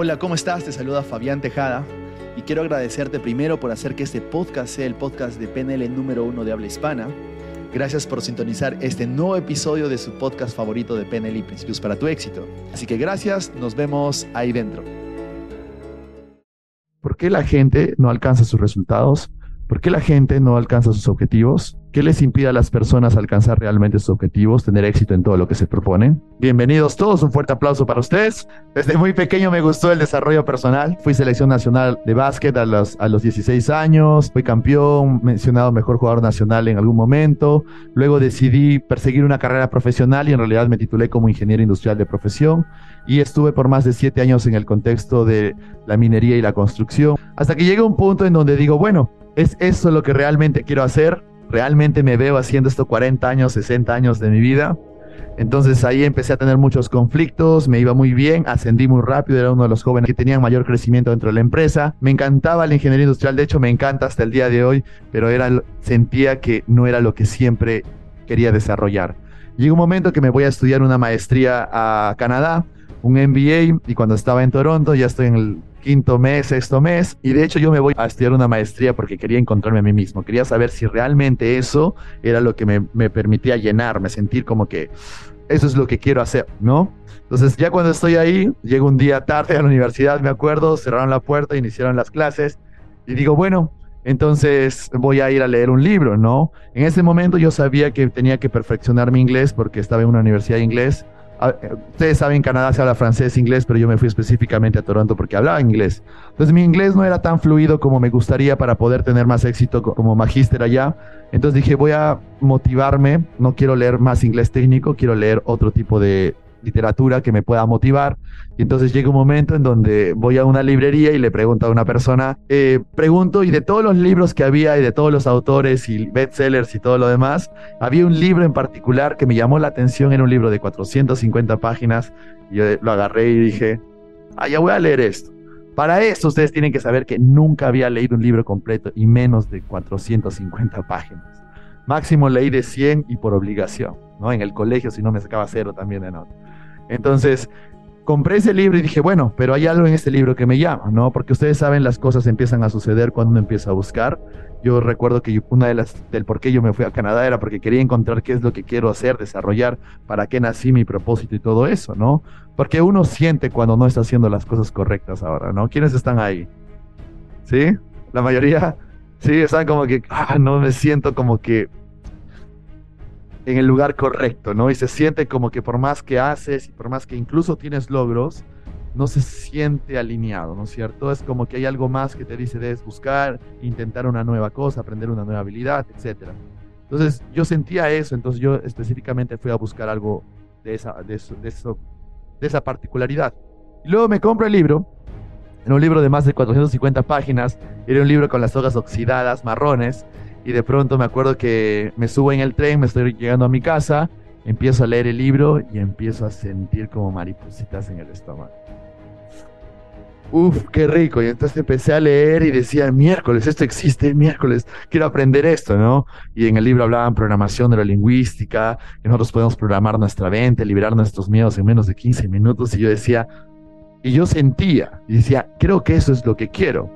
Hola, ¿cómo estás? Te saluda Fabián Tejada y quiero agradecerte primero por hacer que este podcast sea el podcast de PNL número uno de habla hispana. Gracias por sintonizar este nuevo episodio de su podcast favorito de PNL y Principios para tu éxito. Así que gracias, nos vemos ahí dentro. ¿Por qué la gente no alcanza sus resultados? ¿Por qué la gente no alcanza sus objetivos? ¿Qué les impide a las personas alcanzar realmente sus objetivos, tener éxito en todo lo que se proponen? Bienvenidos todos, un fuerte aplauso para ustedes. Desde muy pequeño me gustó el desarrollo personal. Fui selección nacional de básquet a los, a los 16 años, fui campeón, mencionado mejor jugador nacional en algún momento. Luego decidí perseguir una carrera profesional y en realidad me titulé como ingeniero industrial de profesión y estuve por más de siete años en el contexto de la minería y la construcción. Hasta que llega un punto en donde digo, bueno, ¿Es eso lo que realmente quiero hacer? ¿Realmente me veo haciendo esto 40 años, 60 años de mi vida? Entonces ahí empecé a tener muchos conflictos, me iba muy bien, ascendí muy rápido, era uno de los jóvenes que tenían mayor crecimiento dentro de la empresa. Me encantaba la ingeniería industrial, de hecho me encanta hasta el día de hoy, pero era, sentía que no era lo que siempre quería desarrollar. Llegó un momento que me voy a estudiar una maestría a Canadá, un MBA, y cuando estaba en Toronto, ya estoy en el quinto mes, sexto mes, y de hecho yo me voy a estudiar una maestría porque quería encontrarme a mí mismo, quería saber si realmente eso era lo que me, me permitía llenarme, sentir como que eso es lo que quiero hacer, ¿no? Entonces ya cuando estoy ahí, llego un día tarde a la universidad, me acuerdo, cerraron la puerta, iniciaron las clases, y digo, bueno, entonces voy a ir a leer un libro, ¿no? En ese momento yo sabía que tenía que perfeccionar mi inglés porque estaba en una universidad de inglés Ustedes saben, en Canadá se habla francés, inglés, pero yo me fui específicamente a Toronto porque hablaba inglés. Entonces mi inglés no era tan fluido como me gustaría para poder tener más éxito como magíster allá. Entonces dije, voy a motivarme, no quiero leer más inglés técnico, quiero leer otro tipo de, literatura que me pueda motivar. Y entonces llega un momento en donde voy a una librería y le pregunto a una persona, eh, pregunto, y de todos los libros que había y de todos los autores y bestsellers y todo lo demás, había un libro en particular que me llamó la atención, era un libro de 450 páginas, y yo lo agarré y dije, ah, ya voy a leer esto. Para eso ustedes tienen que saber que nunca había leído un libro completo y menos de 450 páginas. Máximo leí de 100 y por obligación, ¿no? En el colegio, si no me sacaba cero también de nota. Entonces, compré ese libro y dije, bueno, pero hay algo en este libro que me llama, ¿no? Porque ustedes saben, las cosas empiezan a suceder cuando uno empieza a buscar. Yo recuerdo que una de las del por qué yo me fui a Canadá era porque quería encontrar qué es lo que quiero hacer, desarrollar, para qué nací, mi propósito y todo eso, ¿no? Porque uno siente cuando no está haciendo las cosas correctas ahora, ¿no? ¿Quiénes están ahí? ¿Sí? La mayoría, sí, están como que, ah, no me siento como que en el lugar correcto, ¿no? Y se siente como que por más que haces y por más que incluso tienes logros, no se siente alineado, ¿no es cierto? Es como que hay algo más que te dice debes buscar, intentar una nueva cosa, aprender una nueva habilidad, etc. Entonces yo sentía eso, entonces yo específicamente fui a buscar algo de esa, de eso, de, esa particularidad. Y luego me compro el libro, era un libro de más de 450 páginas, era un libro con las hojas oxidadas, marrones, y de pronto me acuerdo que me subo en el tren, me estoy llegando a mi casa, empiezo a leer el libro y empiezo a sentir como maripositas en el estómago. Uf, qué rico. Y entonces empecé a leer y decía, miércoles, esto existe, miércoles, quiero aprender esto, ¿no? Y en el libro hablaban programación neurolingüística, que nosotros podemos programar nuestra mente, liberar nuestros miedos en menos de 15 minutos. Y yo decía, y yo sentía, y decía, creo que eso es lo que quiero.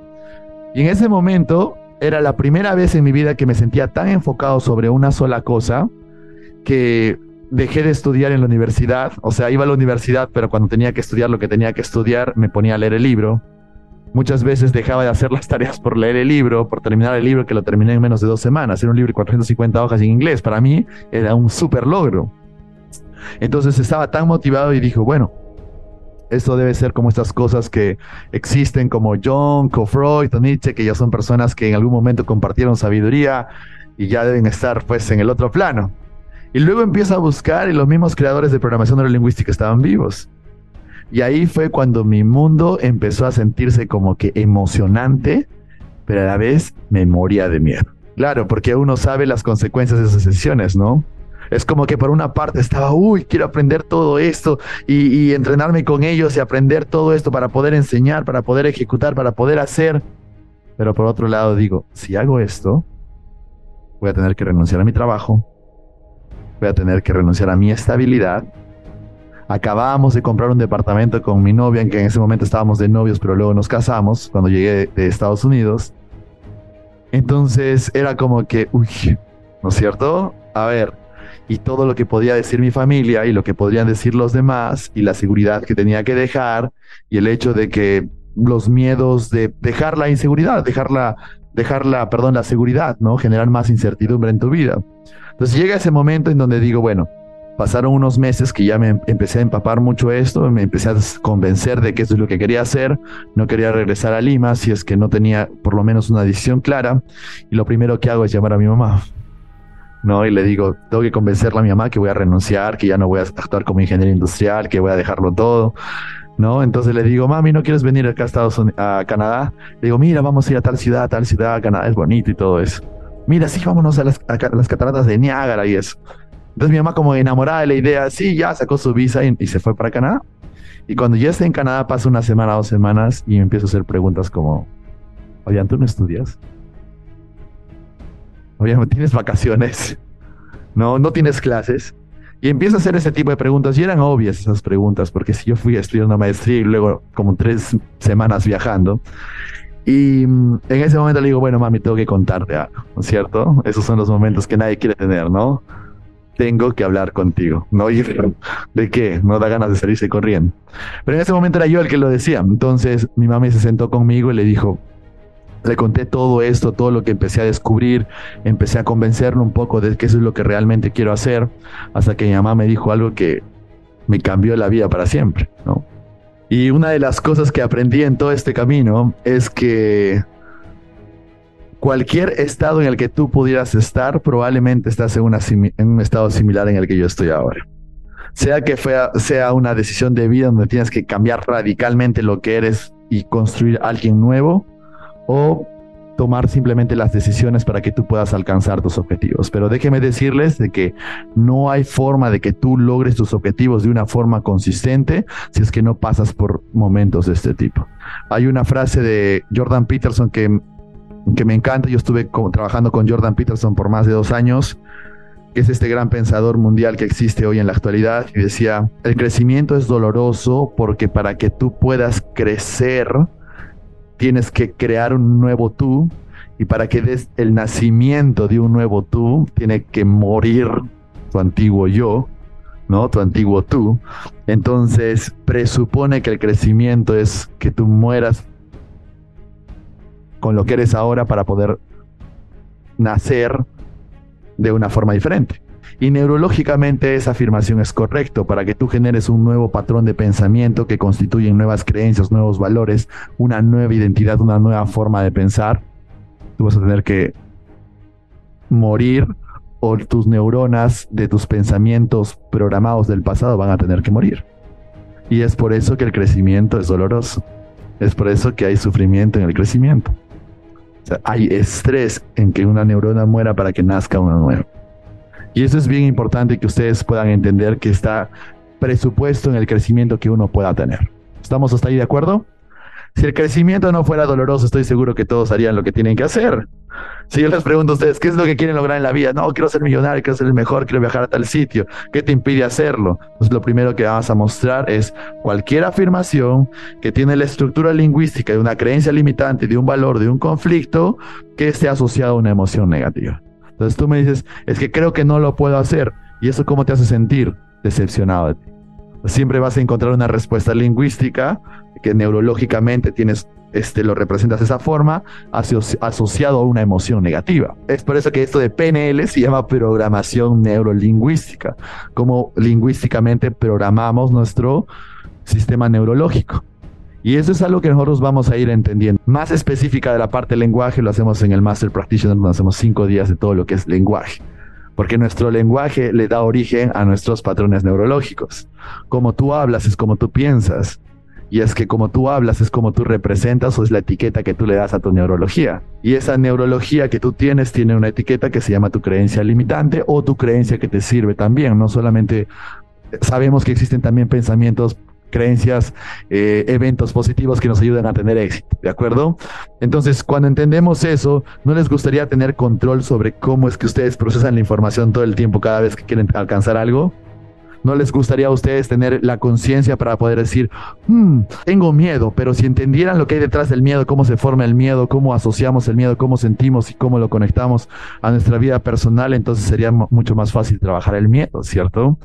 Y en ese momento era la primera vez en mi vida que me sentía tan enfocado sobre una sola cosa que dejé de estudiar en la universidad. O sea, iba a la universidad, pero cuando tenía que estudiar lo que tenía que estudiar, me ponía a leer el libro. Muchas veces dejaba de hacer las tareas por leer el libro, por terminar el libro que lo terminé en menos de dos semanas. Era un libro de 450 hojas en inglés. Para mí era un súper logro. Entonces estaba tan motivado y dijo, bueno, esto debe ser como estas cosas que existen como John, Freud o Nietzsche, que ya son personas que en algún momento compartieron sabiduría y ya deben estar pues en el otro plano. Y luego empieza a buscar y los mismos creadores de programación neurolingüística estaban vivos. Y ahí fue cuando mi mundo empezó a sentirse como que emocionante, pero a la vez me moría de miedo. Claro, porque uno sabe las consecuencias de esas sesiones, ¿no? Es como que por una parte estaba, uy, quiero aprender todo esto y, entrenarme con ellos y aprender todo esto para poder enseñar, para poder ejecutar, para poder hacer. Pero por otro lado digo, si hago esto, voy a tener que renunciar a mi trabajo, voy a tener que renunciar a mi estabilidad, Acabamos de comprar un departamento con mi novia, en que en ese momento estábamos de novios, pero luego nos casamos cuando llegué de Estados Unidos. Entonces era como que, uy, ¿no es cierto? A ver, y todo lo que podía decir mi familia y lo que podrían decir los demás y la seguridad que tenía que dejar y el hecho de que los miedos de dejar la inseguridad, dejarla, dejarla, perdón, la seguridad, ¿no? Generar más incertidumbre en tu vida. Entonces llega ese momento en donde digo, bueno, pasaron unos meses que ya me empecé a empapar mucho esto, me empecé a convencer de que eso es lo que quería hacer, no quería regresar a Lima si es que no tenía por lo menos una decisión clara y lo primero que hago es llamar a mi mamá. ¿No? Y le digo, tengo que convencerle a mi mamá que voy a renunciar, que ya no voy a actuar como ingeniero industrial, que voy a dejarlo todo, ¿no? Entonces le digo, mami, ¿no quieres venir acá a Estados Unidos, a Canadá? Le digo, mira, vamos a ir a tal ciudad, tal ciudad, Canadá es bonito y todo eso. Mira, sí, vámonos a las, cataratas de Niágara y eso. Entonces mi mamá como enamorada de la idea, sí, ya sacó su visa y, se fue para Canadá. Y cuando ya esté en Canadá pasa una semana, dos semanas y empiezo a hacer preguntas como, oye, ¿tú no estudias? ¿No tienes vacaciones? ¿No? ¿No tienes clases? Y empiezo a hacer ese tipo de preguntas y eran obvias esas preguntas, porque si yo fui a estudiar una maestría y luego como tres semanas viajando, y mm, en ese momento le digo, bueno, mami, tengo que contarte algo, ¿no es cierto? Esos son los momentos que nadie quiere tener, ¿no? Tengo que hablar contigo, ¿no? Y, ¿De qué? No da ganas de salirse corriendo. Pero en ese momento era yo el que lo decía. Entonces mi mami se sentó conmigo y le dijo, le conté todo esto, todo lo que empecé a descubrir, empecé a convencerlo un poco de que eso es lo que realmente quiero hacer, hasta que mi mamá me dijo algo que me cambió la vida para siempre, ¿no? Y una de las cosas que aprendí en todo este camino es que cualquier estado en el que tú pudieras estar, probablemente estás en, en un estado similar en el que yo estoy ahora. Sea que sea una decisión de vida donde tienes que cambiar radicalmente lo que eres y construir alguien nuevo, o tomar simplemente las decisiones para que tú puedas alcanzar tus objetivos. Pero déjeme decirles de que no hay forma de que tú logres tus objetivos de una forma consistente si es que no pasas por momentos de este tipo. Hay una frase de Jordan Peterson que, que me encanta. Yo estuve trabajando con Jordan Peterson por más de dos años que es este gran pensador mundial que existe hoy en la actualidad, y decía, el crecimiento es doloroso porque para que tú puedas crecer, tienes que crear un nuevo tú y para que des el nacimiento de un nuevo tú, tiene que morir tu antiguo yo, ¿no? Tu antiguo tú. Entonces, presupone que el crecimiento es que tú mueras con lo que eres ahora para poder nacer de una forma diferente. Y neurológicamente esa afirmación es correcto para que tú generes un nuevo patrón de pensamiento que constituye nuevas creencias, nuevos valores, una nueva identidad, una nueva forma de pensar. Tú vas a tener que morir o tus neuronas de tus pensamientos programados del pasado van a tener que morir. Y es por eso que el crecimiento es doloroso. Es por eso que hay sufrimiento en el crecimiento. Hay estrés en que una neurona muera para que nazca una nueva. Y eso es bien importante que ustedes puedan entender que está presupuesto en el crecimiento que uno pueda tener. ¿Estamos hasta ahí de acuerdo? Si el crecimiento no fuera doloroso, estoy seguro que todos harían lo que tienen que hacer. Si yo les pregunto a ustedes, ¿qué es lo que quieren lograr en la vida? No, quiero ser millonario, quiero ser el mejor, quiero viajar a tal sitio. ¿Qué te impide hacerlo? Pues lo primero que vamos a mostrar es cualquier afirmación que tiene la estructura lingüística de una creencia limitante, de un valor, de un conflicto, que esté asociado a una emoción negativa. Entonces tú me dices, es que creo que no lo puedo hacer. ¿Y eso cómo te hace sentir? Decepcionado. Siempre vas a encontrar una respuesta lingüística que neurológicamente tienes, este, lo representas de esa forma, asociado a una emoción negativa. Es por eso que esto de PNL se llama programación neurolingüística, como lingüísticamente programamos nuestro sistema neurológico. Y eso es algo que nosotros vamos a ir entendiendo. Más específica de la parte lenguaje lo hacemos en el Master Practitioner, donde hacemos cinco días de todo lo que es lenguaje. Porque nuestro lenguaje le da origen a nuestros patrones neurológicos. Como tú hablas es como tú piensas. Y es que como tú hablas es como tú representas o es la etiqueta que tú le das a tu neurología. Y esa neurología que tú tienes tiene una etiqueta que se llama tu creencia limitante o tu creencia que te sirve también. No solamente sabemos que existen también pensamientos creencias, eh, eventos positivos que nos ayuden a tener éxito, ¿de acuerdo? Entonces, cuando entendemos eso, ¿no les gustaría tener control sobre cómo es que ustedes procesan la información todo el tiempo cada vez que quieren alcanzar algo? ¿No les gustaría a ustedes tener la conciencia para poder decir, hmm, tengo miedo, pero si entendieran lo que hay detrás del miedo, cómo se forma el miedo, cómo asociamos el miedo, cómo sentimos y cómo lo conectamos a nuestra vida personal, entonces sería mucho más fácil trabajar el miedo, ¿cierto?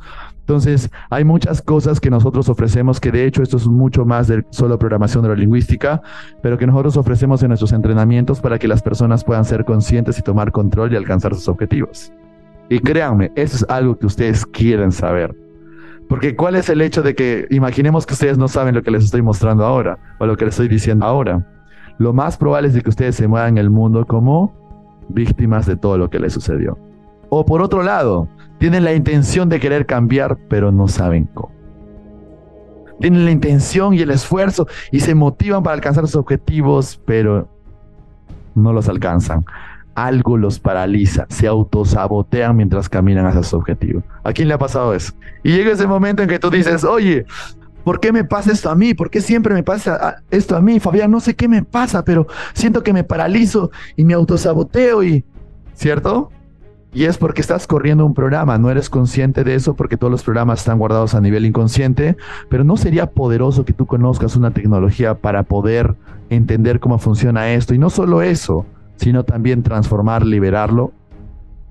Entonces, hay muchas cosas que nosotros ofrecemos, que de hecho esto es mucho más de solo programación neurolingüística, pero que nosotros ofrecemos en nuestros entrenamientos para que las personas puedan ser conscientes y tomar control y alcanzar sus objetivos. Y créanme, eso es algo que ustedes quieren saber. Porque ¿cuál es el hecho de que imaginemos que ustedes no saben lo que les estoy mostrando ahora o lo que les estoy diciendo ahora? Lo más probable es de que ustedes se muevan en el mundo como víctimas de todo lo que les sucedió. O por otro lado, tienen la intención de querer cambiar, pero no saben cómo. Tienen la intención y el esfuerzo y se motivan para alcanzar sus objetivos, pero no los alcanzan. Algo los paraliza, se autosabotean mientras caminan hacia su objetivo. ¿A quién le ha pasado eso? Y llega ese momento en que tú dices, oye, ¿por qué me pasa esto a mí? ¿Por qué siempre me pasa esto a mí? Fabián, no sé qué me pasa, pero siento que me paralizo y me autosaboteo y... ¿Cierto? Y es porque estás corriendo un programa, no eres consciente de eso porque todos los programas están guardados a nivel inconsciente, pero no sería poderoso que tú conozcas una tecnología para poder entender cómo funciona esto. Y no solo eso, sino también transformar, liberarlo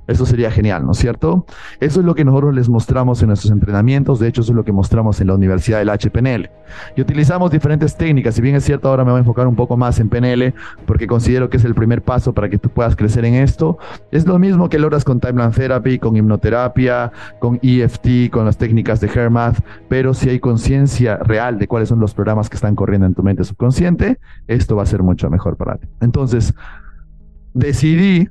eso sería genial, ¿no es cierto? Eso es lo que nosotros les mostramos en nuestros entrenamientos, de hecho eso es lo que mostramos en la Universidad del HPNL. Y utilizamos diferentes técnicas, si bien es cierto ahora me voy a enfocar un poco más en PNL porque considero que es el primer paso para que tú puedas crecer en esto. Es lo mismo que logras con Timeline Therapy, con hipnoterapia, con EFT, con las técnicas de HERMATH, pero si hay conciencia real de cuáles son los programas que están corriendo en tu mente subconsciente, esto va a ser mucho mejor para ti. Entonces, decidí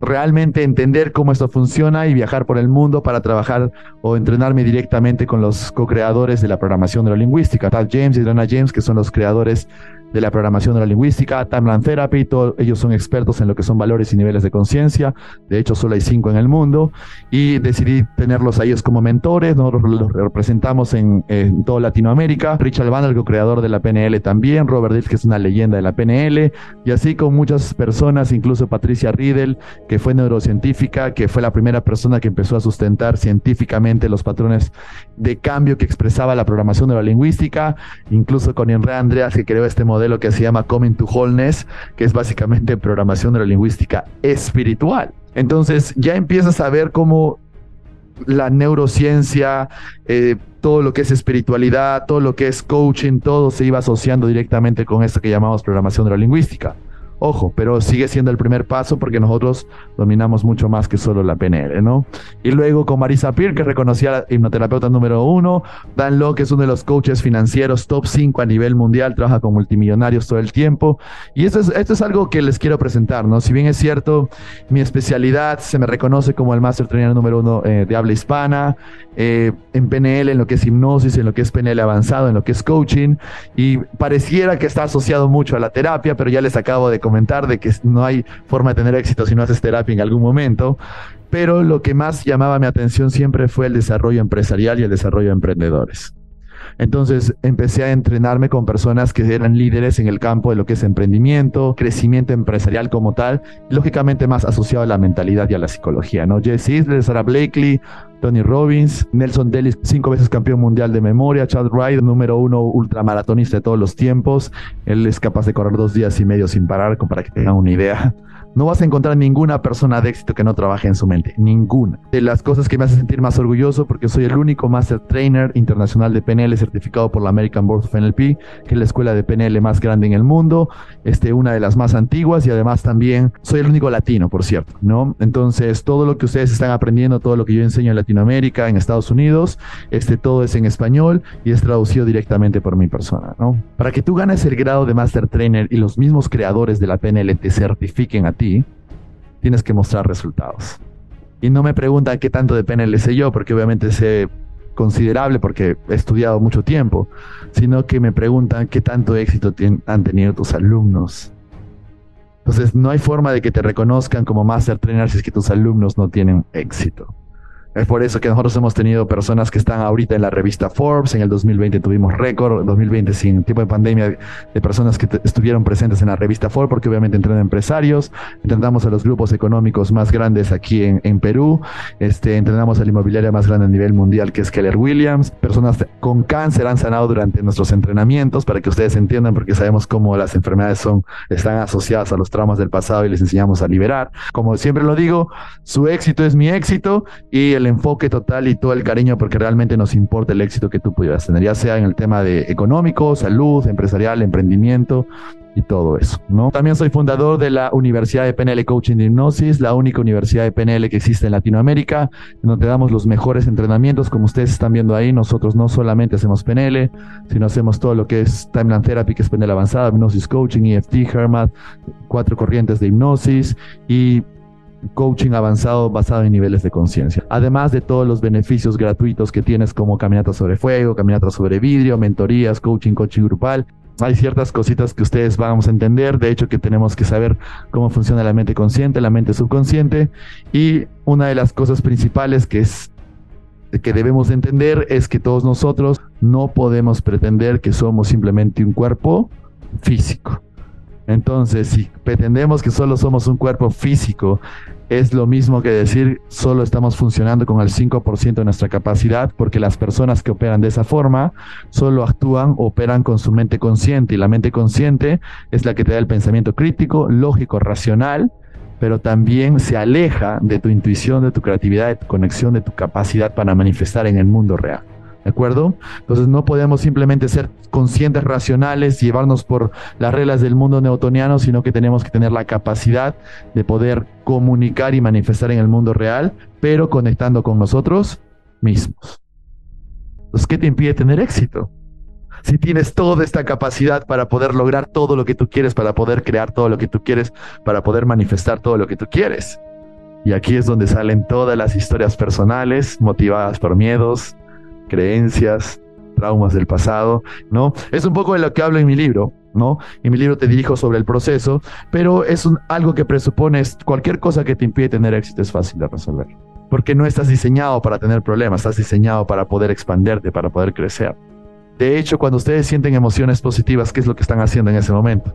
realmente entender cómo esto funciona y viajar por el mundo para trabajar o entrenarme directamente con los co-creadores de la programación neurolingüística, Tad James y Donna James, que son los creadores de la programación neurolingüística, Timeline Therapy, ellos son expertos en lo que son valores y niveles de conciencia, de hecho solo hay cinco en el mundo, y decidí tenerlos a ellos como mentores, nosotros los representamos en, toda Latinoamérica, Richard Van, el co-creador de la PNL también, Robert Dills, que es una leyenda de la PNL, y así con muchas personas, incluso Patricia Riedel, que fue neurocientífica, que fue la primera persona que empezó a sustentar científicamente los patrones de cambio que expresaba la programación neurolingüística, incluso con Enrique Andreas, que creó este modelo lo que se llama Coming to Wholeness, que es básicamente programación neurolingüística espiritual. Entonces ya empiezas a ver cómo la neurociencia, eh, todo lo que es espiritualidad, todo lo que es coaching, todo se iba asociando directamente con esto que llamamos programación neurolingüística. Ojo, pero sigue siendo el primer paso porque nosotros dominamos mucho más que solo la PNL, ¿no? Y luego con Marisa Peer, que reconocía la hipnoterapeuta número uno, Dan Lo, que es uno de los coaches financieros top 5 a nivel mundial, trabaja con multimillonarios todo el tiempo. Y esto es, esto es algo que les quiero presentar, ¿no? Si bien es cierto, mi especialidad se me reconoce como el Master Trainer número uno eh, de habla hispana, eh, en PNL, en lo que es hipnosis, en lo que es PNL avanzado, en lo que es coaching, y pareciera que está asociado mucho a la terapia, pero ya les acabo de comentar de que no hay forma de tener éxito si no haces terapia en algún momento. Pero lo que más llamaba mi atención siempre fue el desarrollo empresarial y el desarrollo de emprendedores. Entonces empecé a entrenarme con personas que eran líderes en el campo de lo que es emprendimiento, crecimiento empresarial como tal, lógicamente más asociado a la mentalidad y a la psicología, ¿no? Jesse Isler, Sarah Blakely, Tony Robbins, Nelson Dellis, cinco veces campeón mundial de memoria, Chad Wright, número uno ultramaratonista de todos los tiempos. Él es capaz de correr dos días y medio sin parar, para que tengan una idea. No vas a encontrar ninguna persona de éxito que no trabaje en su mente, ninguna. De las cosas que me hace sentir más orgulloso porque soy el único Master Trainer internacional de PNL certificado por la American Board of NLP, que es la escuela de PNL más grande en el mundo, este, una de las más antiguas y además también soy el único latino, por cierto, ¿no? Entonces, todo lo que ustedes están aprendiendo, todo lo que yo enseño en Latinoamérica, en Estados Unidos, este, todo es en español y es traducido directamente por mi persona, ¿no? Para que tú ganes el grado de Master Trainer y los mismos creadores de la PNL te certifiquen a ti, tienes que mostrar resultados. Y no me preguntan qué tanto de PNL sé yo, porque obviamente sé considerable porque he estudiado mucho tiempo, sino que me preguntan qué tanto éxito han tenido tus alumnos. Entonces, no hay forma de que te reconozcan como Master Trainer si es que tus alumnos no tienen éxito. Es por eso que nosotros hemos tenido personas que están ahorita en la revista Forbes. En el 2020 tuvimos récord, en 2020 sin tipo de pandemia, de personas que estuvieron presentes en la revista Forbes, porque obviamente entrenan empresarios, entrenamos a los grupos económicos más grandes aquí en, en Perú, este, entrenamos a la inmobiliaria más grande a nivel mundial que es Keller Williams. Personas con cáncer han sanado durante nuestros entrenamientos para que ustedes entiendan, porque sabemos cómo las enfermedades son, están asociadas a los traumas del pasado y les enseñamos a liberar. Como siempre lo digo, su éxito es mi éxito y el el enfoque total y todo el cariño porque realmente nos importa el éxito que tú pudieras tener, ya sea en el tema de económico, salud, empresarial, emprendimiento y todo eso, ¿no? También soy fundador de la Universidad de PNL Coaching de Hipnosis, la única universidad de PNL que existe en Latinoamérica, en donde damos los mejores entrenamientos, como ustedes están viendo ahí, nosotros no solamente hacemos PNL, sino hacemos todo lo que es Timeline Therapy, que es PNL avanzada, Hipnosis Coaching, EFT, HERMAT, cuatro corrientes de hipnosis y coaching avanzado basado en niveles de conciencia. Además de todos los beneficios gratuitos que tienes como caminata sobre fuego, caminata sobre vidrio, mentorías, coaching, coaching grupal. Hay ciertas cositas que ustedes vamos a entender, de hecho que tenemos que saber cómo funciona la mente consciente, la mente subconsciente y una de las cosas principales que es que debemos entender es que todos nosotros no podemos pretender que somos simplemente un cuerpo físico. Entonces, si pretendemos que solo somos un cuerpo físico, es lo mismo que decir solo estamos funcionando con el 5% de nuestra capacidad, porque las personas que operan de esa forma solo actúan, operan con su mente consciente, y la mente consciente es la que te da el pensamiento crítico, lógico, racional, pero también se aleja de tu intuición, de tu creatividad, de tu conexión, de tu capacidad para manifestar en el mundo real. ¿De acuerdo? Entonces no podemos simplemente ser conscientes, racionales, llevarnos por las reglas del mundo newtoniano, sino que tenemos que tener la capacidad de poder comunicar y manifestar en el mundo real, pero conectando con nosotros mismos. Entonces, ¿qué te impide tener éxito? Si tienes toda esta capacidad para poder lograr todo lo que tú quieres, para poder crear todo lo que tú quieres, para poder manifestar todo lo que tú quieres. Y aquí es donde salen todas las historias personales motivadas por miedos, creencias, traumas del pasado, ¿no? Es un poco de lo que hablo en mi libro, ¿no? En mi libro te dirijo sobre el proceso, pero es algo que presupone cualquier cosa que te impide tener éxito es fácil de resolver. Porque no estás diseñado para tener problemas, estás diseñado para poder expanderte, para poder crecer. De hecho, cuando ustedes sienten emociones positivas, ¿qué es lo que están haciendo en ese momento?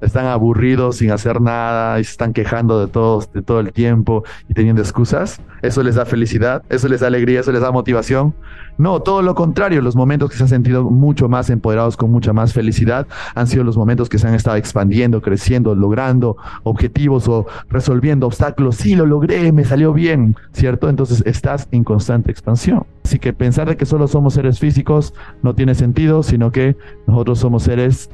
Están aburridos sin hacer nada y se están quejando de todo, de todo el tiempo y teniendo excusas. Eso les da felicidad, eso les da alegría, eso les da motivación. No, todo lo contrario, los momentos que se han sentido mucho más empoderados con mucha más felicidad han sido los momentos que se han estado expandiendo, creciendo, logrando objetivos o resolviendo obstáculos. Sí, lo logré, me salió bien, ¿cierto? Entonces estás en constante expansión. Así que pensar de que solo somos seres físicos no tiene sentido, sino que nosotros somos seres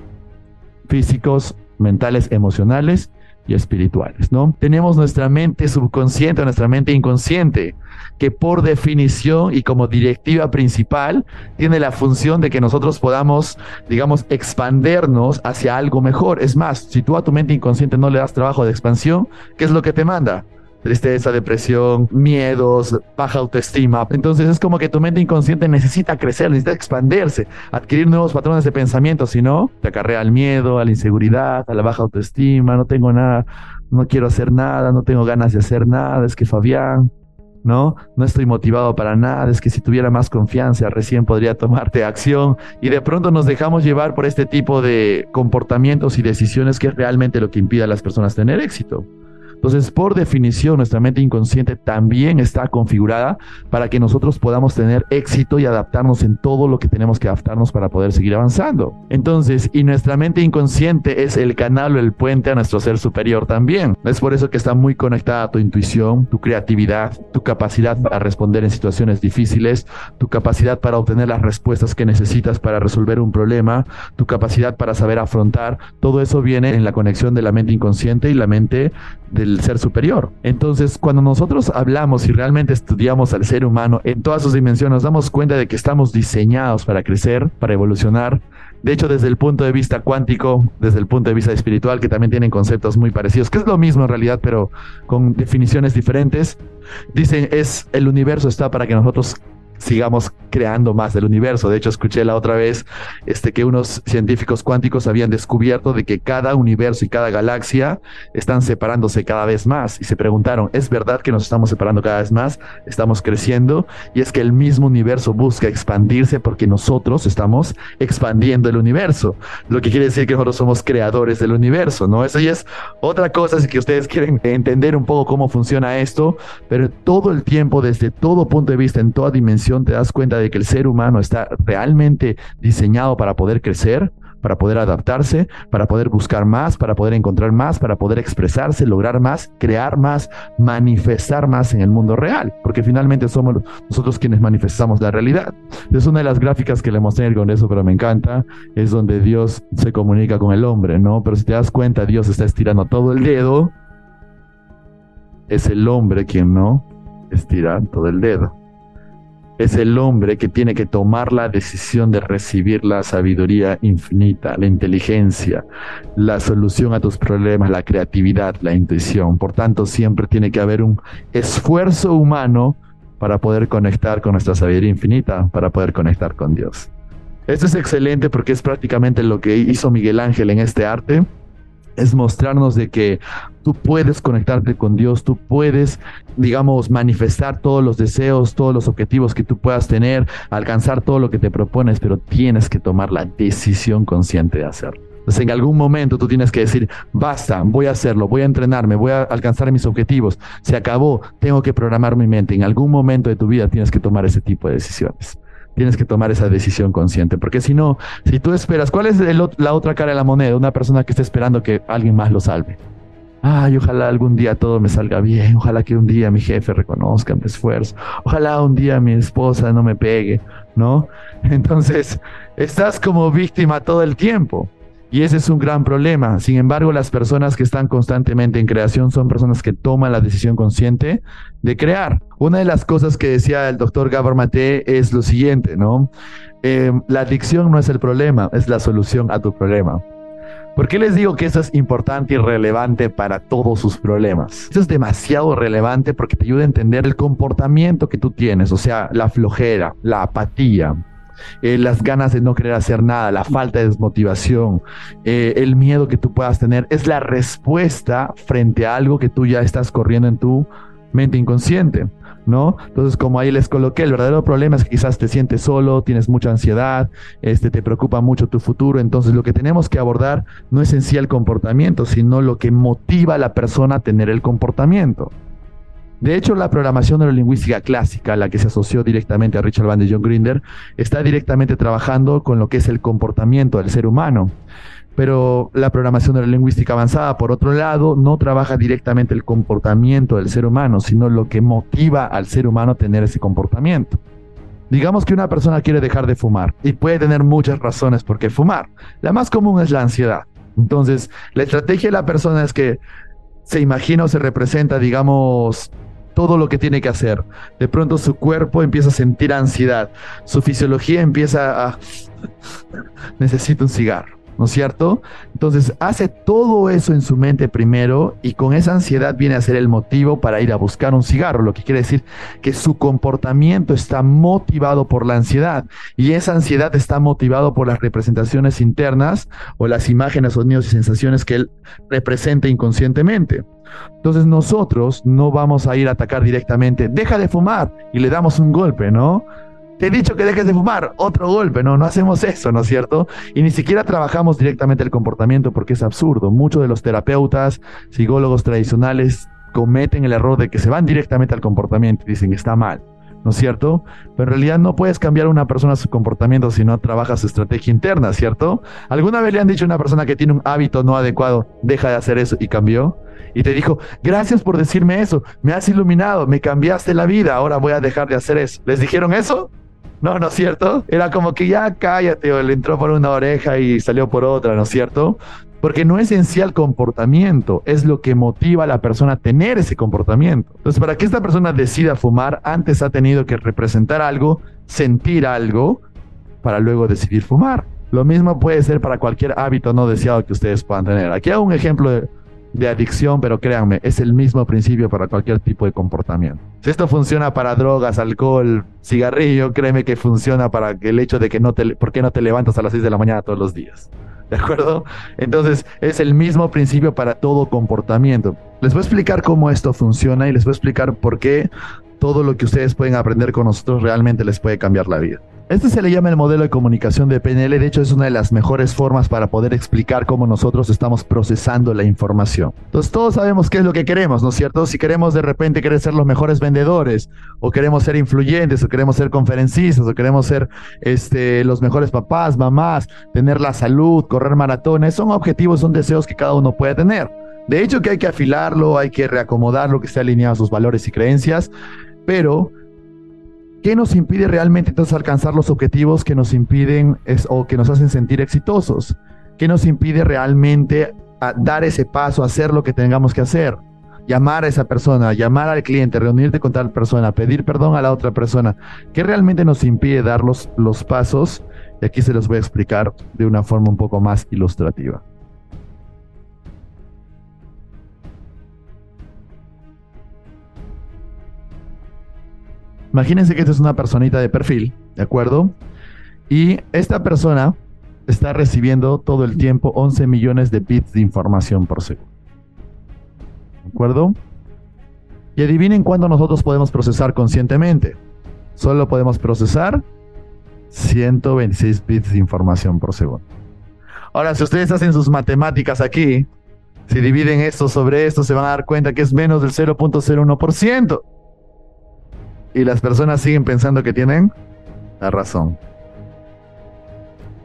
físicos mentales, emocionales y espirituales, ¿no? Tenemos nuestra mente subconsciente, nuestra mente inconsciente, que por definición y como directiva principal tiene la función de que nosotros podamos, digamos, expandernos hacia algo mejor. Es más, si tú a tu mente inconsciente no le das trabajo de expansión, ¿qué es lo que te manda? Tristeza, depresión, miedos, baja autoestima. Entonces es como que tu mente inconsciente necesita crecer, necesita expandirse, adquirir nuevos patrones de pensamiento, si no, te acarrea al miedo, a la inseguridad, a la baja autoestima, no tengo nada, no quiero hacer nada, no tengo ganas de hacer nada, es que Fabián, ¿no? No estoy motivado para nada, es que si tuviera más confianza recién podría tomarte acción y de pronto nos dejamos llevar por este tipo de comportamientos y decisiones que es realmente lo que impide a las personas tener éxito. Entonces, por definición, nuestra mente inconsciente también está configurada para que nosotros podamos tener éxito y adaptarnos en todo lo que tenemos que adaptarnos para poder seguir avanzando. Entonces, y nuestra mente inconsciente es el canal o el puente a nuestro ser superior también. Es por eso que está muy conectada a tu intuición, tu creatividad, tu capacidad para responder en situaciones difíciles, tu capacidad para obtener las respuestas que necesitas para resolver un problema, tu capacidad para saber afrontar. Todo eso viene en la conexión de la mente inconsciente y la mente del ser superior. Entonces, cuando nosotros hablamos y realmente estudiamos al ser humano en todas sus dimensiones, nos damos cuenta de que estamos diseñados para crecer, para evolucionar. De hecho, desde el punto de vista cuántico, desde el punto de vista espiritual, que también tienen conceptos muy parecidos, que es lo mismo en realidad, pero con definiciones diferentes, dicen es el universo está para que nosotros sigamos creando más del universo. De hecho, escuché la otra vez este, que unos científicos cuánticos habían descubierto de que cada universo y cada galaxia están separándose cada vez más y se preguntaron, ¿es verdad que nos estamos separando cada vez más? ¿Estamos creciendo? Y es que el mismo universo busca expandirse porque nosotros estamos expandiendo el universo, lo que quiere decir que nosotros somos creadores del universo, ¿no? Eso ya es otra cosa, si que ustedes quieren entender un poco cómo funciona esto, pero todo el tiempo, desde todo punto de vista, en toda dimensión, te das cuenta de que el ser humano está realmente diseñado para poder crecer, para poder adaptarse, para poder buscar más, para poder encontrar más, para poder expresarse, lograr más, crear más, manifestar más en el mundo real, porque finalmente somos nosotros quienes manifestamos la realidad. Es una de las gráficas que le mostré con eso, pero me encanta, es donde Dios se comunica con el hombre, ¿no? Pero si te das cuenta, Dios está estirando todo el dedo, es el hombre quien no estira todo el dedo es el hombre que tiene que tomar la decisión de recibir la sabiduría infinita, la inteligencia, la solución a tus problemas, la creatividad, la intuición. Por tanto, siempre tiene que haber un esfuerzo humano para poder conectar con nuestra sabiduría infinita, para poder conectar con Dios. Esto es excelente porque es prácticamente lo que hizo Miguel Ángel en este arte es mostrarnos de que tú puedes conectarte con Dios, tú puedes, digamos, manifestar todos los deseos, todos los objetivos que tú puedas tener, alcanzar todo lo que te propones, pero tienes que tomar la decisión consciente de hacerlo. Entonces, en algún momento tú tienes que decir, basta, voy a hacerlo, voy a entrenarme, voy a alcanzar mis objetivos, se acabó, tengo que programar mi mente. En algún momento de tu vida tienes que tomar ese tipo de decisiones tienes que tomar esa decisión consciente, porque si no, si tú esperas, ¿cuál es la otra cara de la moneda? Una persona que está esperando que alguien más lo salve. Ay, ojalá algún día todo me salga bien, ojalá que un día mi jefe reconozca mi esfuerzo, ojalá un día mi esposa no me pegue, ¿no? Entonces, estás como víctima todo el tiempo. Y ese es un gran problema. Sin embargo, las personas que están constantemente en creación son personas que toman la decisión consciente de crear. Una de las cosas que decía el doctor Gabor Mate es lo siguiente, ¿no? Em, la adicción no es el problema, es la solución a tu problema. ¿Por qué les digo que eso es importante y relevante para todos sus problemas? Eso es demasiado relevante porque te ayuda a entender el comportamiento que tú tienes, o sea, la flojera, la apatía, eh, las ganas de no querer hacer nada, la falta de desmotivación, eh, el miedo que tú puedas tener, es la respuesta frente a algo que tú ya estás corriendo en tu mente inconsciente. ¿no? Entonces, como ahí les coloqué, el verdadero problema es que quizás te sientes solo, tienes mucha ansiedad, este, te preocupa mucho tu futuro. Entonces, lo que tenemos que abordar no es en sí el comportamiento, sino lo que motiva a la persona a tener el comportamiento. De hecho, la programación neurolingüística clásica, la que se asoció directamente a Richard Band y John Grinder, está directamente trabajando con lo que es el comportamiento del ser humano. Pero la programación neurolingüística avanzada, por otro lado, no trabaja directamente el comportamiento del ser humano, sino lo que motiva al ser humano a tener ese comportamiento. Digamos que una persona quiere dejar de fumar y puede tener muchas razones por qué fumar. La más común es la ansiedad. Entonces, la estrategia de la persona es que se imagina o se representa, digamos, todo lo que tiene que hacer. De pronto su cuerpo empieza a sentir ansiedad, su fisiología empieza a... necesita un cigarro ¿no es cierto? Entonces hace todo eso en su mente primero y con esa ansiedad viene a ser el motivo para ir a buscar un cigarro, lo que quiere decir que su comportamiento está motivado por la ansiedad y esa ansiedad está motivado por las representaciones internas o las imágenes, sonidos y sensaciones que él representa inconscientemente. Entonces nosotros no vamos a ir a atacar directamente, deja de fumar y le damos un golpe, ¿no? Te he dicho que dejes de fumar, otro golpe, no, no hacemos eso, ¿no es cierto? Y ni siquiera trabajamos directamente el comportamiento porque es absurdo. Muchos de los terapeutas, psicólogos tradicionales cometen el error de que se van directamente al comportamiento y dicen que está mal. ¿no es cierto? Pero en realidad no puedes cambiar a una persona su comportamiento si no trabajas su estrategia interna, ¿cierto? ¿Alguna vez le han dicho a una persona que tiene un hábito no adecuado, deja de hacer eso y cambió? Y te dijo, gracias por decirme eso, me has iluminado, me cambiaste la vida, ahora voy a dejar de hacer eso. ¿Les dijeron eso? No, ¿no es cierto? Era como que ya cállate, o le entró por una oreja y salió por otra, ¿no es cierto? Porque no es en sí el comportamiento, es lo que motiva a la persona a tener ese comportamiento. Entonces, para que esta persona decida fumar, antes ha tenido que representar algo, sentir algo, para luego decidir fumar. Lo mismo puede ser para cualquier hábito no deseado que ustedes puedan tener. Aquí hago un ejemplo de de adicción, pero créanme, es el mismo principio para cualquier tipo de comportamiento. Si esto funciona para drogas, alcohol, cigarrillo, créeme que funciona para el hecho de que no te, ¿por qué no te levantas a las 6 de la mañana todos los días? ¿De acuerdo? Entonces, es el mismo principio para todo comportamiento. Les voy a explicar cómo esto funciona y les voy a explicar por qué todo lo que ustedes pueden aprender con nosotros realmente les puede cambiar la vida. Este se le llama el modelo de comunicación de PNL, de hecho es una de las mejores formas para poder explicar cómo nosotros estamos procesando la información. Entonces todos sabemos qué es lo que queremos, ¿no es cierto? Si queremos de repente querer ser los mejores vendedores, o queremos ser influyentes, o queremos ser conferencistas, o queremos ser este, los mejores papás, mamás, tener la salud, correr maratones, son objetivos, son deseos que cada uno puede tener. De hecho que hay que afilarlo, hay que reacomodarlo, que esté alineado a sus valores y creencias, pero ¿Qué nos impide realmente entonces alcanzar los objetivos que nos impiden o que nos hacen sentir exitosos? ¿Qué nos impide realmente dar ese paso, hacer lo que tengamos que hacer? Llamar a esa persona, llamar al cliente, reunirte con tal persona, pedir perdón a la otra persona. ¿Qué realmente nos impide dar los, los pasos? Y aquí se los voy a explicar de una forma un poco más ilustrativa. Imagínense que esta es una personita de perfil, ¿de acuerdo? Y esta persona está recibiendo todo el tiempo 11 millones de bits de información por segundo. ¿De acuerdo? Y adivinen cuándo nosotros podemos procesar conscientemente. Solo podemos procesar 126 bits de información por segundo. Ahora, si ustedes hacen sus matemáticas aquí, si dividen esto sobre esto, se van a dar cuenta que es menos del 0.01% y las personas siguen pensando que tienen la razón.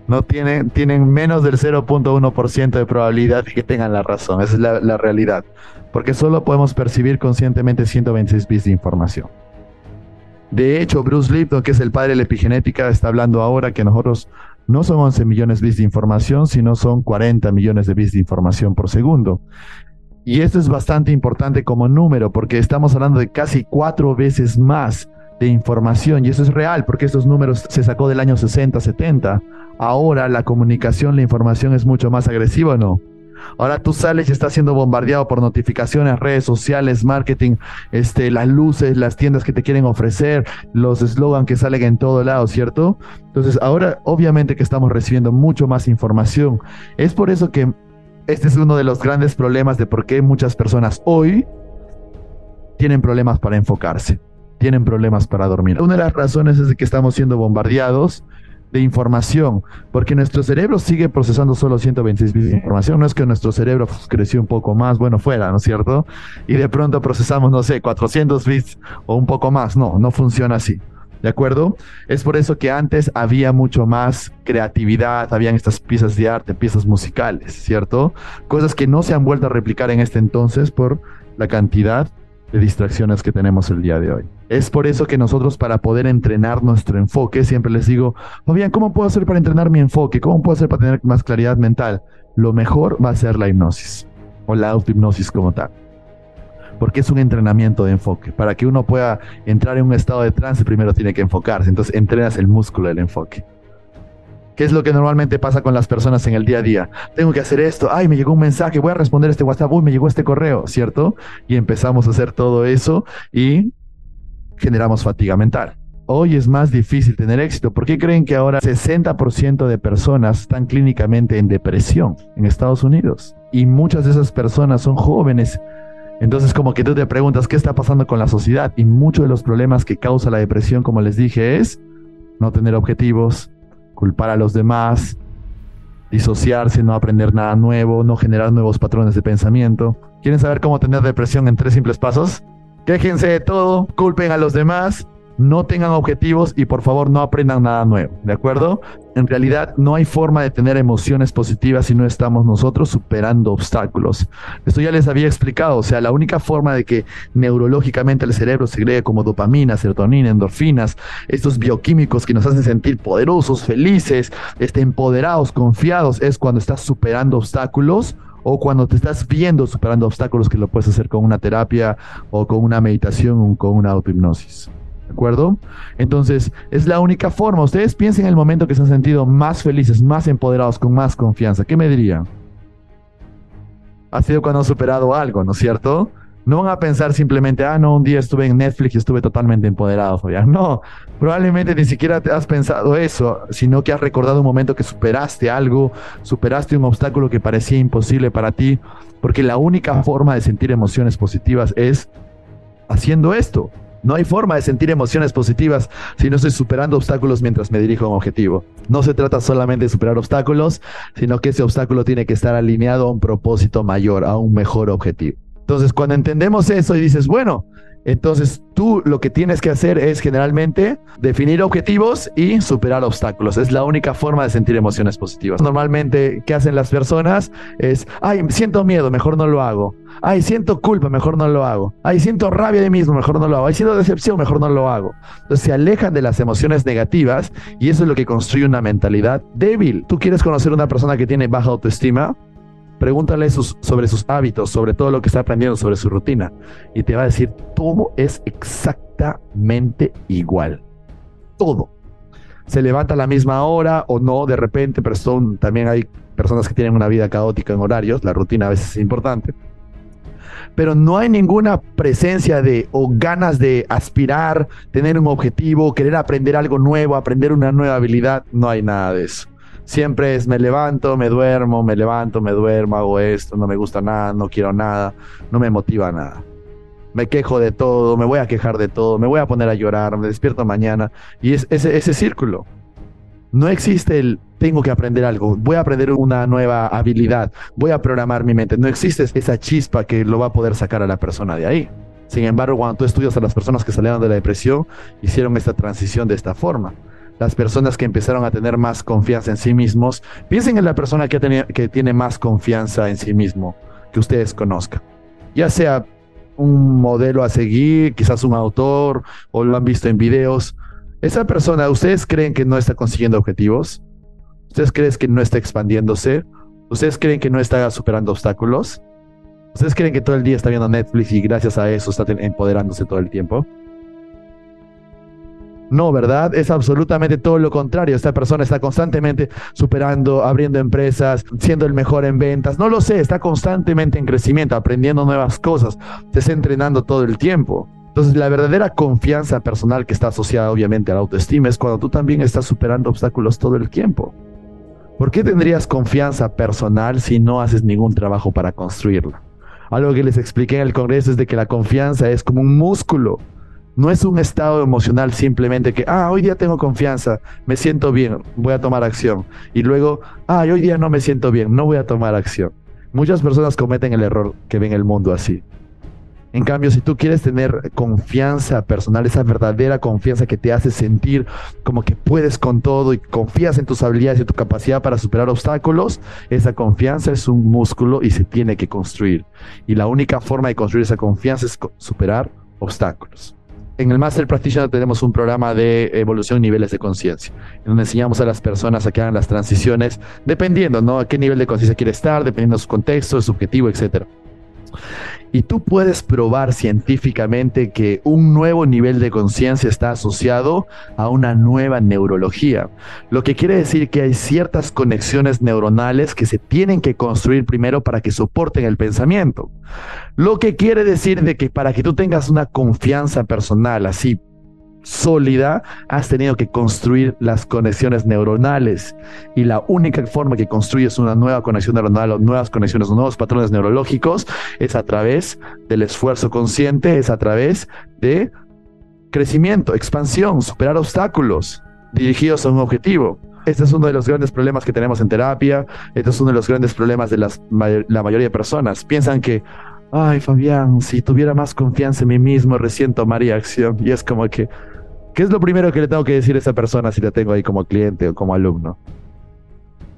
No tienen, tienen menos del 0.1% de probabilidad de que tengan la razón. Esa es la, la, realidad. Porque solo podemos percibir conscientemente 126 bits de información. De hecho, Bruce Lipton, que es el padre de la epigenética, está hablando ahora que nosotros no son 11 millones de bits de información, sino son 40 millones de bits de información por segundo. Y esto es bastante importante como número porque estamos hablando de casi cuatro veces más de información y eso es real porque estos números se sacó del año 60, 70. Ahora la comunicación, la información es mucho más agresiva, ¿o no? Ahora tú sales y estás siendo bombardeado por notificaciones, redes sociales, marketing, este, las luces, las tiendas que te quieren ofrecer, los eslogans que salen en todo lado, ¿cierto? Entonces ahora obviamente que estamos recibiendo mucho más información. Es por eso que este es uno de los grandes problemas de por qué muchas personas hoy tienen problemas para enfocarse, tienen problemas para dormir. Una de las razones es de que estamos siendo bombardeados de información, porque nuestro cerebro sigue procesando solo 126 bits de información. No es que nuestro cerebro creció un poco más, bueno, fuera, ¿no es cierto? Y de pronto procesamos, no sé, 400 bits o un poco más. No, no funciona así. ¿De acuerdo? Es por eso que antes había mucho más creatividad, habían estas piezas de arte, piezas musicales, ¿cierto? Cosas que no se han vuelto a replicar en este entonces por la cantidad de distracciones que tenemos el día de hoy. Es por eso que nosotros para poder entrenar nuestro enfoque, siempre les digo, bien, ¿cómo puedo hacer para entrenar mi enfoque? ¿Cómo puedo hacer para tener más claridad mental? Lo mejor va a ser la hipnosis o la autohipnosis como tal porque es un entrenamiento de enfoque. Para que uno pueda entrar en un estado de trance, primero tiene que enfocarse. Entonces entrenas el músculo del enfoque. ¿Qué es lo que normalmente pasa con las personas en el día a día? Tengo que hacer esto, ay, me llegó un mensaje, voy a responder este WhatsApp, uy, me llegó este correo, ¿cierto? Y empezamos a hacer todo eso y generamos fatiga mental. Hoy es más difícil tener éxito. ¿Por qué creen que ahora 60% de personas están clínicamente en depresión en Estados Unidos? Y muchas de esas personas son jóvenes entonces como que tú te preguntas qué está pasando con la sociedad y muchos de los problemas que causa la depresión, como les dije, es no tener objetivos, culpar a los demás, disociarse, no aprender nada nuevo, no generar nuevos patrones de pensamiento. ¿Quieren saber cómo tener depresión en tres simples pasos? Quéjense de todo, culpen a los demás no tengan objetivos y por favor no aprendan nada nuevo, ¿de acuerdo? En realidad no hay forma de tener emociones positivas si no estamos nosotros superando obstáculos. Esto ya les había explicado, o sea, la única forma de que neurológicamente el cerebro segregue como dopamina, serotonina, endorfinas, estos bioquímicos que nos hacen sentir poderosos, felices, este, empoderados, confiados, es cuando estás superando obstáculos o cuando te estás viendo superando obstáculos que lo puedes hacer con una terapia o con una meditación o con una autohipnosis. ¿De acuerdo? Entonces, es la única forma. Ustedes piensen en el momento que se han sentido más felices, más empoderados, con más confianza. ¿Qué me dirían? ha sido cuando han superado algo, ¿no es cierto? No van a pensar simplemente, ah, no, un día estuve en Netflix y estuve totalmente empoderado, Fabián. No, probablemente ni siquiera te has pensado eso, sino que has recordado un momento que superaste algo, superaste un obstáculo que parecía imposible para ti, porque la única forma de sentir emociones positivas es haciendo esto. No hay forma de sentir emociones positivas si no estoy superando obstáculos mientras me dirijo a un objetivo. No se trata solamente de superar obstáculos, sino que ese obstáculo tiene que estar alineado a un propósito mayor, a un mejor objetivo. Entonces, cuando entendemos eso y dices, bueno, entonces tú lo que tienes que hacer es generalmente definir objetivos y superar obstáculos. Es la única forma de sentir emociones positivas. Normalmente, ¿qué hacen las personas? Es, ay, siento miedo, mejor no lo hago. Ay, siento culpa, mejor no lo hago. Ay, siento rabia de mí mismo, mejor no lo hago. Ay, siento decepción, mejor no lo hago. Entonces se alejan de las emociones negativas y eso es lo que construye una mentalidad débil. ¿Tú quieres conocer una persona que tiene baja autoestima? Pregúntale sobre sus hábitos, sobre todo lo que está aprendiendo, sobre su rutina. Y te va a decir, todo es exactamente igual. Todo. Se levanta a la misma hora o no de repente, pero son, también hay personas que tienen una vida caótica en horarios, la rutina a veces es importante. Pero no hay ninguna presencia de o ganas de aspirar, tener un objetivo, querer aprender algo nuevo, aprender una nueva habilidad. No hay nada de eso. Siempre es me levanto, me duermo, me levanto, me duermo, hago esto, no me gusta nada, no quiero nada, no me motiva nada. Me quejo de todo, me voy a quejar de todo, me voy a poner a llorar, me despierto mañana. Y es ese, círculo. No existe el tengo que aprender algo, voy a aprender una nueva habilidad, voy a programar mi mente. No existe esa chispa que lo va a poder sacar a la persona de ahí. Sin embargo, cuando tú estudias a las personas que salieron de la depresión, hicieron esta transición de esta forma las personas que empezaron a tener más confianza en sí mismos, piensen en la persona que, que tiene más confianza en sí mismo que ustedes conozcan. Ya sea un modelo a seguir, quizás un autor, o lo han visto en videos. Esa persona, ¿ustedes creen que no está consiguiendo objetivos? ¿Ustedes creen que no está expandiéndose? ¿Ustedes creen que no está superando obstáculos? ¿Ustedes creen que todo el día está viendo Netflix y gracias a eso está empoderándose todo el tiempo? No, ¿verdad? Es absolutamente todo lo contrario. Esta persona está constantemente superando, abriendo empresas, siendo el mejor en ventas. No lo sé, está constantemente en crecimiento, aprendiendo nuevas cosas, se está entrenando todo el tiempo. Entonces, la verdadera confianza personal que está asociada obviamente a la autoestima es cuando tú también estás superando obstáculos todo el tiempo. ¿Por qué tendrías confianza personal si no haces ningún trabajo para construirla? Algo que les expliqué en el Congreso es de que la confianza es como un músculo no es un estado emocional simplemente que, ah, hoy día tengo confianza, me siento bien, voy a tomar acción. Y luego, ah, hoy día no me siento bien, no voy a tomar acción. Muchas personas cometen el error que ven el mundo así. En cambio, si tú quieres tener confianza personal, esa verdadera confianza que te hace sentir como que puedes con todo y confías en tus habilidades y tu capacidad para superar obstáculos, esa confianza es un músculo y se tiene que construir. Y la única forma de construir esa confianza es superar obstáculos. En el Master Practitioner tenemos un programa de evolución niveles de conciencia, en donde enseñamos a las personas a que hagan las transiciones dependiendo, ¿no? A qué nivel de conciencia quiere estar, dependiendo de su contexto, de su objetivo, etcétera. Y tú puedes probar científicamente que un nuevo nivel de conciencia está asociado a una nueva neurología, lo que quiere decir que hay ciertas conexiones neuronales que se tienen que construir primero para que soporten el pensamiento. Lo que quiere decir de que para que tú tengas una confianza personal así sólida, has tenido que construir las conexiones neuronales. Y la única forma que construyes una nueva conexión neuronal o nuevas conexiones nuevos patrones neurológicos es a través del esfuerzo consciente, es a través de crecimiento, expansión, superar obstáculos dirigidos a un objetivo. Este es uno de los grandes problemas que tenemos en terapia. Este es uno de los grandes problemas de las, la mayoría de personas. Piensan que, ay Fabián, si tuviera más confianza en mí mismo, recién tomaría acción. Y es como que, ¿Qué es lo primero que le tengo que decir a esa persona si la tengo ahí como cliente o como alumno?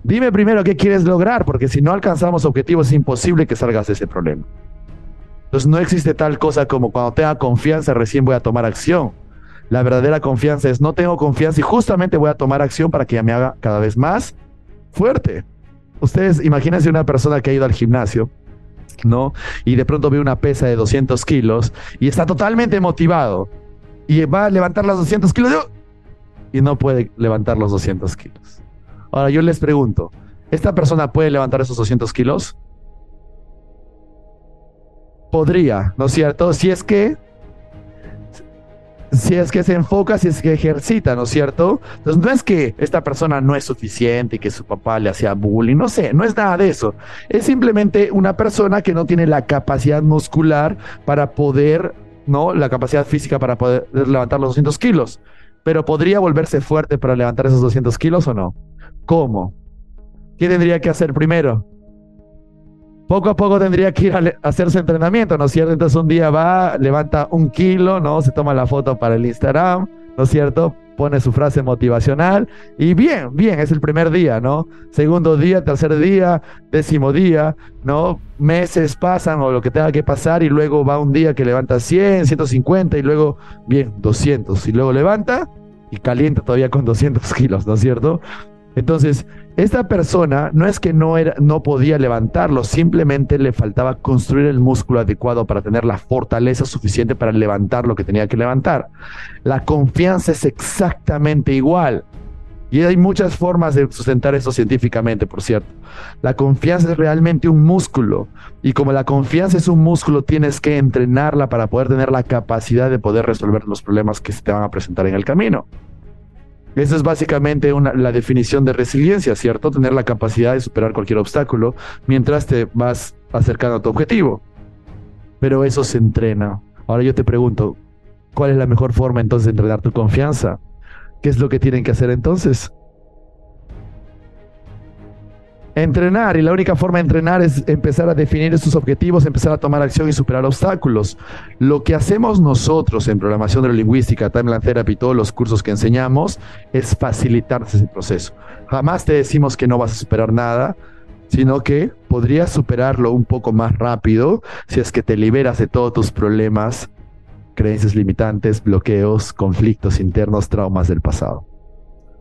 Dime primero qué quieres lograr, porque si no alcanzamos objetivos es imposible que salgas de ese problema. Entonces no existe tal cosa como cuando tenga confianza recién voy a tomar acción. La verdadera confianza es no tengo confianza y justamente voy a tomar acción para que me haga cada vez más fuerte. Ustedes imagínense una persona que ha ido al gimnasio, ¿no? Y de pronto ve una pesa de 200 kilos y está totalmente motivado y va a levantar los 200 kilos y no puede levantar los 200 kilos. Ahora yo les pregunto, ¿esta persona puede levantar esos 200 kilos? podría, ¿no es cierto? Si es que si es que se enfoca, si es que ejercita, ¿no es cierto? Entonces no es que esta persona no es suficiente y que su papá le hacía bullying, no sé, no es nada de eso. Es simplemente una persona que no tiene la capacidad muscular para poder, ¿no? La capacidad física para poder levantar los 200 kilos. Pero podría volverse fuerte para levantar esos 200 kilos o no. ¿Cómo? ¿Qué tendría que hacer primero? poco a poco tendría que ir a, hacer su entrenamiento, ¿no es cierto? Entonces un día va, levanta un kilo, ¿no? Se toma la foto para el Instagram, ¿no es cierto? Pone su frase motivacional y bien, bien, es el primer día, ¿no? Segundo día, tercer día, décimo día, ¿no? Meses pasan o lo que tenga que pasar y luego va un día que levanta 100, 150 y luego, bien, 200 y luego levanta y calienta todavía con 200 kilos, ¿no es cierto? Entonces, esta persona no es que no, era, no podía levantarlo, simplemente le faltaba construir el músculo adecuado para tener la fortaleza suficiente para levantar lo que tenía que levantar. La confianza es exactamente igual. Y hay muchas formas de sustentar eso científicamente, por cierto. La confianza es realmente un músculo. Y como la confianza es un músculo, tienes que entrenarla para poder tener la capacidad de poder resolver los problemas que se te van a presentar en el camino. Esa es básicamente la definición de resiliencia, ¿cierto? Tener la capacidad de superar cualquier obstáculo mientras te vas acercando a tu objetivo. Pero eso se entrena. Ahora yo te pregunto, ¿cuál es la mejor forma entonces de entrenar tu confianza? ¿Qué es lo que tienen que hacer entonces? Entrenar, y la única forma de entrenar es empezar a definir esos objetivos, empezar a tomar acción y superar obstáculos. Lo que hacemos nosotros en programación neurolingüística, timeline therapy, todos los cursos que enseñamos, es facilitar ese proceso. Jamás te decimos que no vas a superar nada, sino que podrías superarlo un poco más rápido si es que te liberas de todos tus problemas, creencias limitantes, bloqueos, conflictos internos, traumas del pasado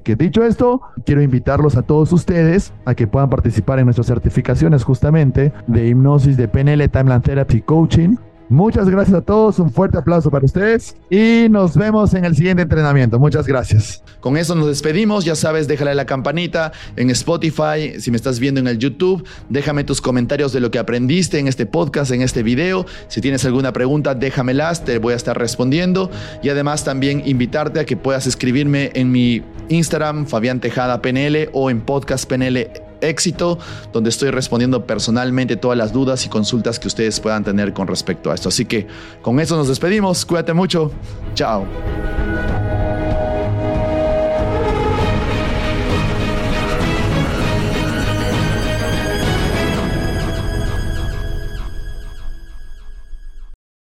que dicho esto, quiero invitarlos a todos ustedes a que puedan participar en nuestras certificaciones justamente de hipnosis, de PNL, Timeline Therapy Coaching. Muchas gracias a todos, un fuerte aplauso para ustedes y nos vemos en el siguiente entrenamiento. Muchas gracias. Con eso nos despedimos, ya sabes, déjale la campanita en Spotify, si me estás viendo en el YouTube, déjame tus comentarios de lo que aprendiste en este podcast, en este video. Si tienes alguna pregunta, déjamelas, te voy a estar respondiendo y además también invitarte a que puedas escribirme en mi Instagram, Fabián Tejada PNL o en Podcast PNL éxito, donde estoy respondiendo personalmente todas las dudas y consultas que ustedes puedan tener con respecto a esto. Así que con eso nos despedimos. Cuídate mucho. Chao.